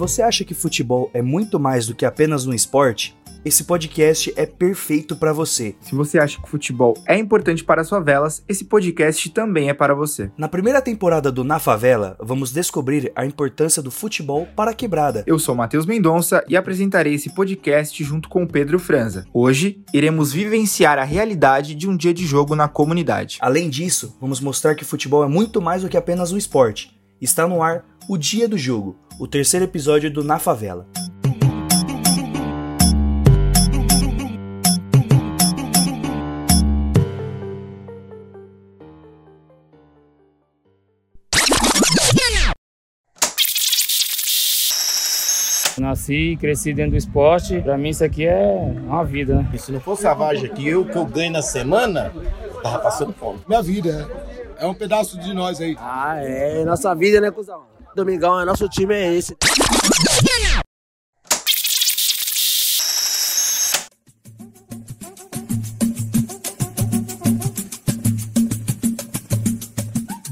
você acha que futebol é muito mais do que apenas um esporte, esse podcast é perfeito para você. Se você acha que futebol é importante para as favelas, esse podcast também é para você. Na primeira temporada do Na Favela, vamos descobrir a importância do futebol para a quebrada. Eu sou Matheus Mendonça e apresentarei esse podcast junto com o Pedro Franza. Hoje, iremos vivenciar a realidade de um dia de jogo na comunidade. Além disso, vamos mostrar que futebol é muito mais do que apenas um esporte. Está no ar o Dia do Jogo, o terceiro episódio do Na Favela. Nasci e cresci dentro do esporte. Pra mim isso aqui é uma vida, né? E se não fosse a Vargem aqui, eu que eu ganho na semana, tava passando fome. Minha vida, é um pedaço de nós aí. Ah, é. Nossa vida, né, cuzão? Domingão, é nosso time é esse.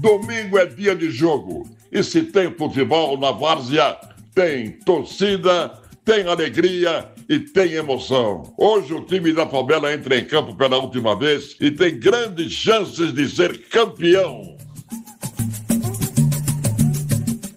Domingo é dia de jogo. E se tem futebol na várzea, tem torcida, tem alegria e tem emoção. Hoje o time da favela entra em campo pela última vez e tem grandes chances de ser campeão.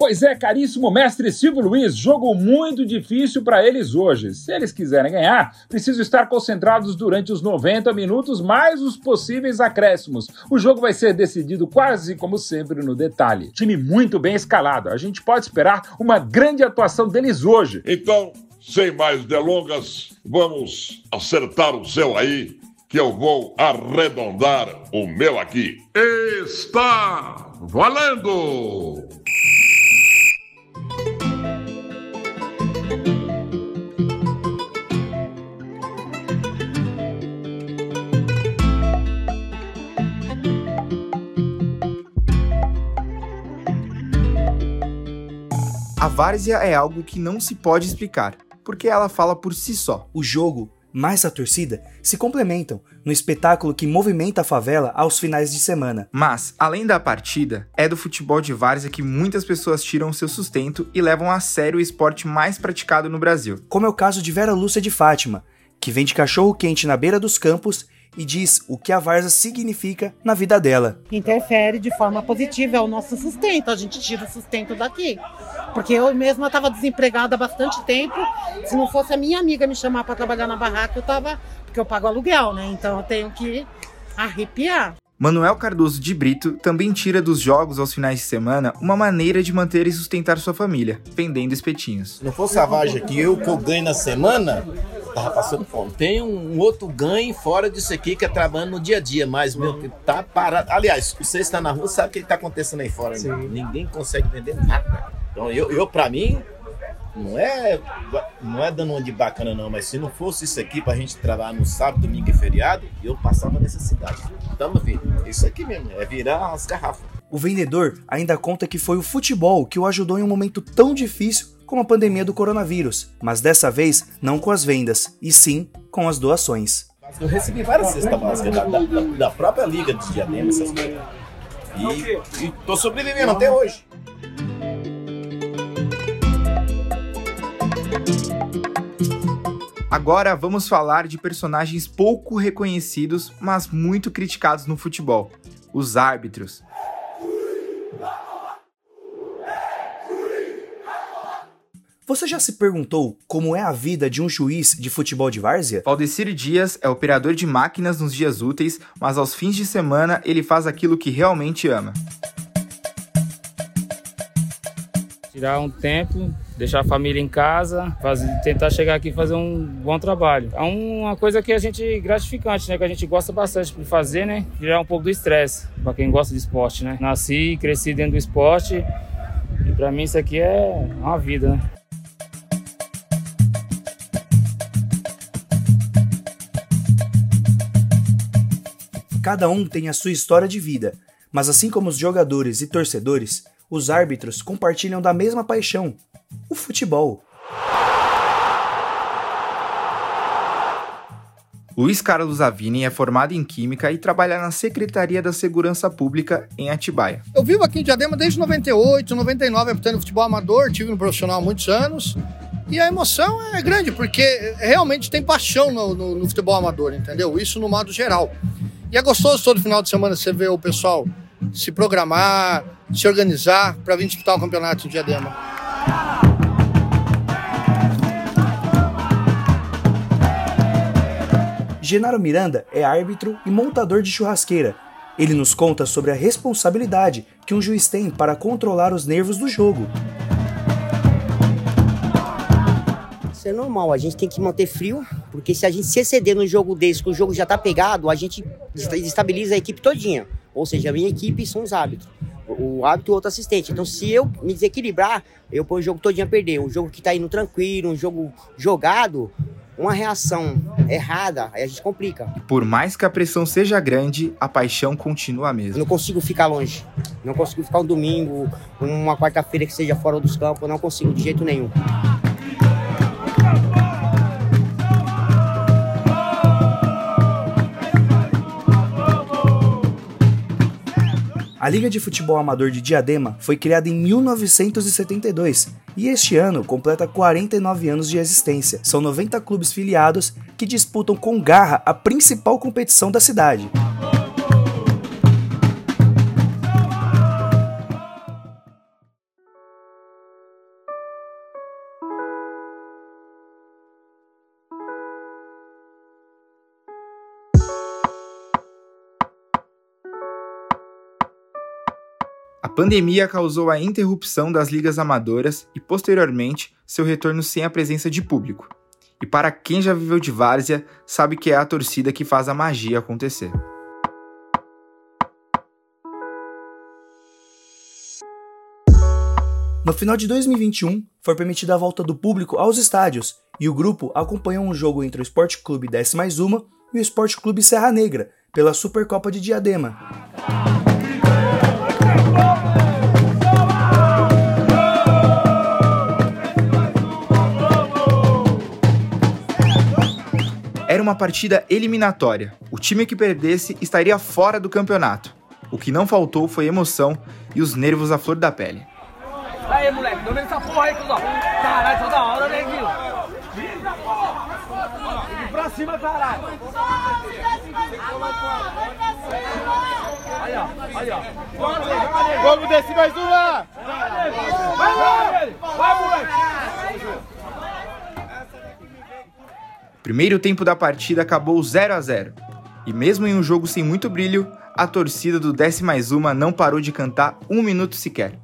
Pois é, caríssimo mestre Silvio Luiz, jogo muito difícil para eles hoje. Se eles quiserem ganhar, precisam estar concentrados durante os 90 minutos mais os possíveis acréscimos. O jogo vai ser decidido quase como sempre no detalhe. Time muito bem escalado. A gente pode esperar uma grande atuação deles hoje. Então, sem mais delongas, vamos acertar o seu aí, que eu vou arredondar o meu aqui. Está valendo! Várzea é algo que não se pode explicar, porque ela fala por si só. O jogo, mais a torcida, se complementam no espetáculo que movimenta a favela aos finais de semana. Mas, além da partida, é do futebol de várzea que muitas pessoas tiram seu sustento e levam a sério o esporte mais praticado no Brasil. Como é o caso de Vera Lúcia de Fátima, que vende cachorro quente na beira dos campos e diz o que a Varza significa na vida dela. Interfere de forma positiva, é o nosso sustento, a gente tira o sustento daqui. Porque eu mesma estava desempregada há bastante tempo, se não fosse a minha amiga me chamar para trabalhar na barraca, eu estava, porque eu pago aluguel, né? Então eu tenho que arrepiar. Manuel Cardoso de Brito também tira dos jogos aos finais de semana uma maneira de manter e sustentar sua família, vendendo espetinhos. Se não fosse a Vargem aqui, eu que eu ganho na semana, tava passando fome. Tem um outro ganho fora disso aqui que é trabalhando no dia a dia, mas meu, que tá parado. Aliás, você está na rua, sabe o que está acontecendo aí fora. né? Ninguém consegue vender nada. Então eu, eu para mim, não é, não é dando uma de bacana não, mas se não fosse isso aqui pra gente trabalhar no sábado, domingo e feriado, eu passava necessidade. Tamo vendo, isso aqui mesmo, é virar as garrafas. O vendedor ainda conta que foi o futebol que o ajudou em um momento tão difícil como a pandemia do coronavírus, mas dessa vez não com as vendas, e sim com as doações. Eu recebi várias cestas básicas da, da, da própria liga de Diadema, essas coisas. E, e tô sobrevivendo até hoje. Agora vamos falar de personagens pouco reconhecidos, mas muito criticados no futebol: os árbitros. Você já se perguntou como é a vida de um juiz de futebol de várzea? Valdecir Dias é operador de máquinas nos dias úteis, mas aos fins de semana ele faz aquilo que realmente ama. Tirar um tempo, deixar a família em casa, fazer, tentar chegar aqui e fazer um bom trabalho. É uma coisa que a gente gratificante, né? Que a gente gosta bastante de fazer, né? Tirar um pouco do estresse, para quem gosta de esporte, né? Nasci e cresci dentro do esporte e para mim isso aqui é uma vida, né? Cada um tem a sua história de vida, mas assim como os jogadores e torcedores, os árbitros compartilham da mesma paixão: o futebol. Luiz Carlos Avini é formado em Química e trabalha na Secretaria da Segurança Pública em Atibaia. Eu vivo aqui em Diadema desde 98, 99, apitando futebol amador, tive no profissional há muitos anos. E a emoção é grande, porque realmente tem paixão no, no, no futebol amador, entendeu? Isso no modo geral. E é gostoso todo final de semana você ver o pessoal se programar, se organizar para vir disputar o campeonato em Diadema. Genaro Miranda é árbitro e montador de churrasqueira. Ele nos conta sobre a responsabilidade que um juiz tem para controlar os nervos do jogo. Isso é normal, a gente tem que manter frio, porque se a gente se exceder no jogo desse, que o jogo já tá pegado, a gente desestabiliza a equipe todinha. Ou seja, a minha equipe são os árbitros. O árbitro e o outro assistente. Então, se eu me desequilibrar, eu ponho o jogo todinho a perder. Um jogo que tá indo tranquilo, um jogo jogado, uma reação errada, aí a gente complica. Por mais que a pressão seja grande, a paixão continua a mesma. Eu não consigo ficar longe. Não consigo ficar um domingo, uma quarta-feira que seja fora dos campos, não consigo de jeito nenhum. A Liga de Futebol Amador de Diadema foi criada em 1972 e este ano completa 49 anos de existência. São 90 clubes filiados que disputam com garra a principal competição da cidade. A pandemia causou a interrupção das ligas amadoras e, posteriormente, seu retorno sem a presença de público. E para quem já viveu de várzea, sabe que é a torcida que faz a magia acontecer. No final de 2021, foi permitida a volta do público aos estádios e o grupo acompanhou um jogo entre o Esporte Clube 10 mais uma e o Esporte Clube Serra Negra pela Supercopa de Diadema. Uma partida eliminatória. O time que perdesse estaria fora do campeonato. O que não faltou foi emoção e os nervos à flor da pele. Aí, moleque, domina essa porra aí, cuzão. Caralho, toda hora, né, Guilherme? Pra cima, caralho. Aí, ó, aí, ó. Vamos descer mais uma! Vai, moleque! Primeiro tempo da partida acabou 0 a 0 e mesmo em um jogo sem muito brilho, a torcida do 10 mais uma não parou de cantar um minuto sequer.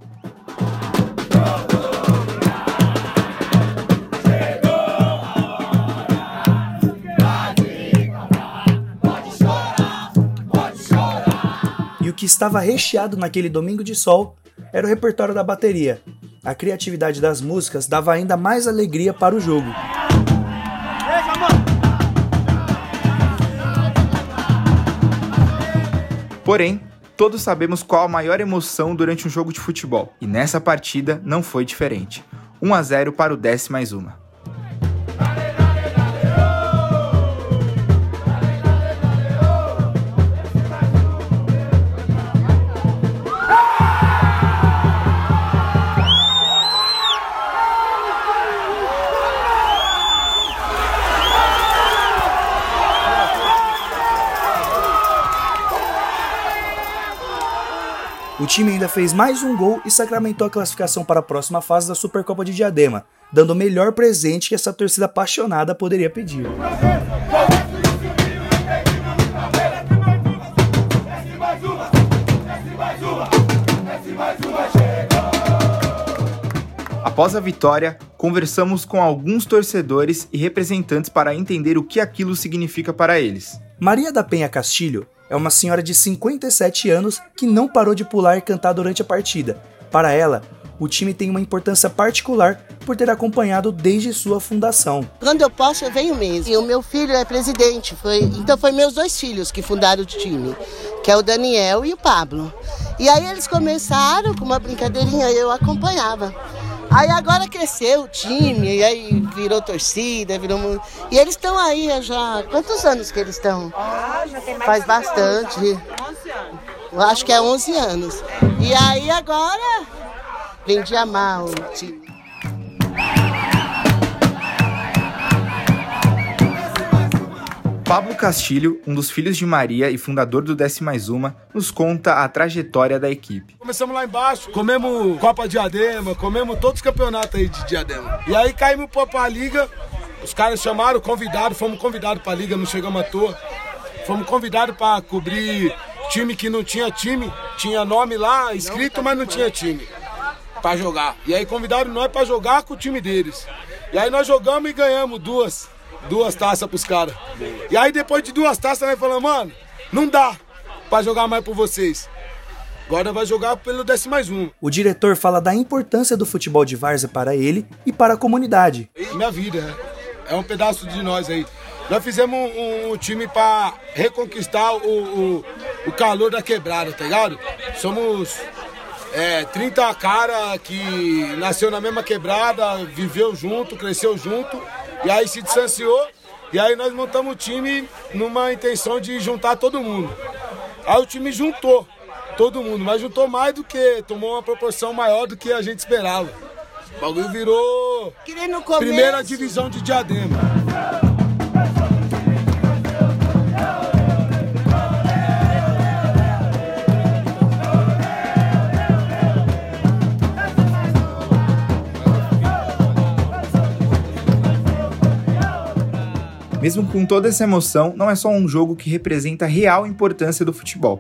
E o que estava recheado naquele domingo de sol era o repertório da bateria. A criatividade das músicas dava ainda mais alegria para o jogo. Porém, todos sabemos qual a maior emoção durante um jogo de futebol, e nessa partida não foi diferente. 1 a 0 para o 10 mais uma. O time ainda fez mais um gol e sacramentou a classificação para a próxima fase da Supercopa de Diadema, dando o melhor presente que essa torcida apaixonada poderia pedir. Após a vitória, conversamos com alguns torcedores e representantes para entender o que aquilo significa para eles. Maria da Penha Castilho é uma senhora de 57 anos que não parou de pular e cantar durante a partida. Para ela, o time tem uma importância particular por ter acompanhado desde sua fundação. Quando eu posso, eu venho mesmo. E o meu filho é presidente, foi, então foi meus dois filhos que fundaram o time, que é o Daniel e o Pablo. E aí eles começaram com uma brincadeirinha, eu acompanhava. Aí agora cresceu o time, e aí virou torcida, virou. E eles estão aí já. Quantos anos que eles estão? Ah, já tem mais Faz bastante. 11 anos. Eu acho que é 11 anos. E aí agora vem de amar o time. Pablo Castilho, um dos filhos de Maria e fundador do Desce Mais Uma, nos conta a trajetória da equipe. Começamos lá embaixo, comemos Copa Diadema, comemos todos os campeonatos aí de Diadema. E aí caímos pra, pra liga, os caras chamaram, convidaram, fomos convidados pra liga, não chegamos à toa. Fomos convidados pra cobrir time que não tinha time, tinha nome lá escrito, mas não tinha time pra jogar. E aí convidaram nós pra jogar com o time deles. E aí nós jogamos e ganhamos duas, duas taças pros caras. E aí depois de duas taças nós falamos, mano, não dá pra jogar mais por vocês. Agora vai jogar pelo décimo mais um. O diretor fala da importância do futebol de várzea para ele e para a comunidade. Minha vida, né? é um pedaço de nós aí. Nós fizemos um, um time para reconquistar o, o, o, calor da quebrada, tá ligado? Somos é, 30 cara que nasceu na mesma quebrada, viveu junto, cresceu junto, e aí se distanciou, e aí nós montamos o time numa intenção de juntar todo mundo. Aí o time juntou todo mundo, mas juntou mais do que, tomou uma proporção maior do que a gente esperava. O bagulho virou primeira divisão de Diadema. Mesmo com toda essa emoção, não é só um jogo que representa a real importância do futebol.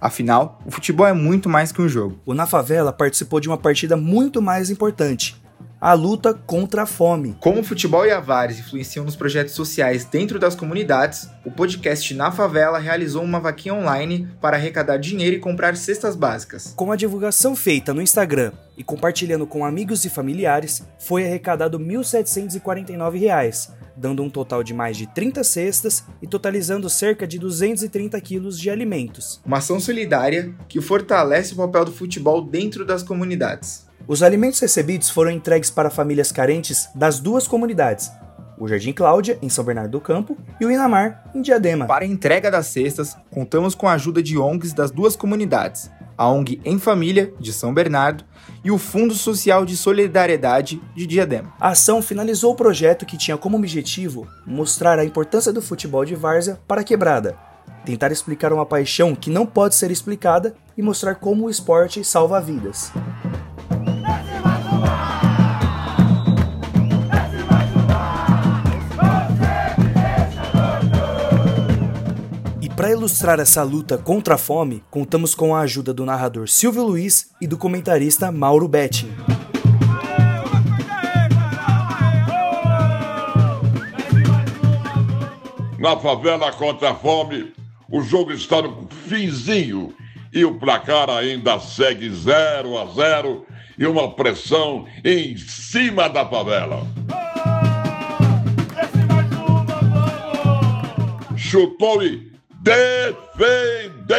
Afinal, o futebol é muito mais que um jogo. O Na Favela participou de uma partida muito mais importante. A luta contra a fome. Como o futebol e a Vares influenciam nos projetos sociais dentro das comunidades, o podcast Na Favela realizou uma vaquinha online para arrecadar dinheiro e comprar cestas básicas. Com a divulgação feita no Instagram e compartilhando com amigos e familiares, foi arrecadado 1.749 reais, dando um total de mais de 30 cestas e totalizando cerca de 230 quilos de alimentos. Uma ação solidária que fortalece o papel do futebol dentro das comunidades. Os alimentos recebidos foram entregues para famílias carentes das duas comunidades, o Jardim Cláudia, em São Bernardo do Campo, e o Inamar, em Diadema. Para a entrega das cestas, contamos com a ajuda de ONGs das duas comunidades, a ONG Em Família, de São Bernardo, e o Fundo Social de Solidariedade de Diadema. A ação finalizou o projeto que tinha como objetivo mostrar a importância do futebol de várzea para a quebrada, tentar explicar uma paixão que não pode ser explicada e mostrar como o esporte salva vidas. Para ilustrar essa luta contra a fome, contamos com a ajuda do narrador Silvio Luiz e do comentarista Mauro Betting. Na favela contra a fome, o jogo está no finzinho e o placar ainda segue 0 a 0 e uma pressão em cima da favela. Chutou e defendeu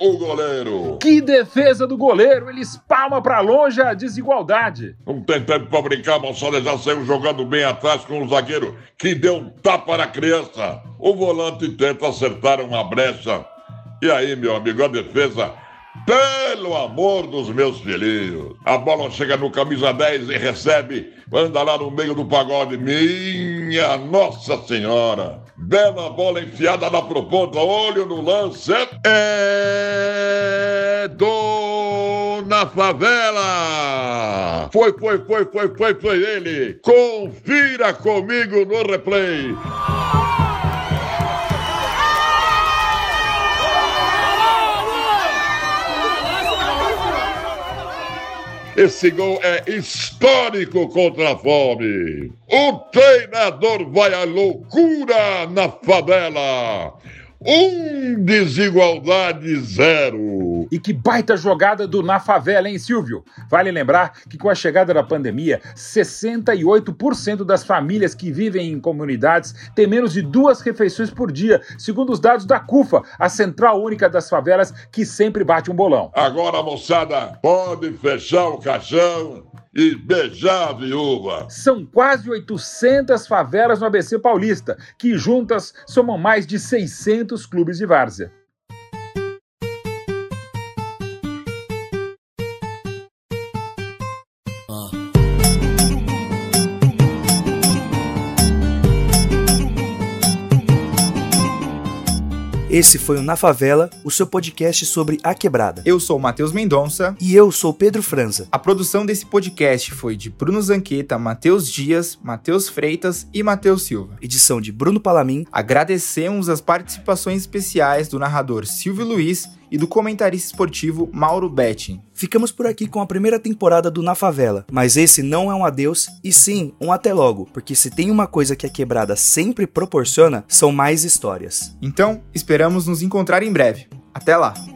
o goleiro. Que defesa do goleiro! Ele espalma para longe a desigualdade. Não tem tempo para brincar, Moçada já saiu jogando bem atrás com o zagueiro que deu um tapa na criança. O volante tenta acertar uma brecha. E aí, meu amigo, a defesa pelo amor dos meus filhinhos. A bola chega no camisa 10 e recebe, anda lá no meio do pagode. Minha Nossa Senhora! Bela bola enfiada na proponta, olho no lance. É do na favela. Foi, foi, foi, foi, foi, foi ele. Confira comigo no replay. Esse gol é histórico contra a fome. O treinador vai à loucura na favela. Um desigualdade zero. E que baita jogada do Na Favela, hein, Silvio? Vale lembrar que com a chegada da pandemia, 68% das famílias que vivem em comunidades têm menos de duas refeições por dia, segundo os dados da CUFA, a Central Única das Favelas, que sempre bate um bolão. Agora, moçada, pode fechar o caixão e beijar a viúva. São quase 800 favelas no ABC Paulista, que juntas somam mais de 600 clubes de várzea. Esse foi o Na Favela, o seu podcast sobre a quebrada. Eu sou o Matheus Mendonça. E eu sou Pedro Franza. A produção desse podcast foi de Bruno Zanqueta, Matheus Dias, Matheus Freitas e Matheus Silva. Edição de Bruno Palamin. Agradecemos as participações especiais do narrador Silvio Luiz e do comentarista esportivo Mauro Betting. Ficamos por aqui com a primeira temporada do Na Favela, mas esse não é um adeus e sim um até logo, porque se tem uma coisa que a quebrada sempre proporciona, são mais histórias. Então, esperamos nos encontrar em breve. Até lá!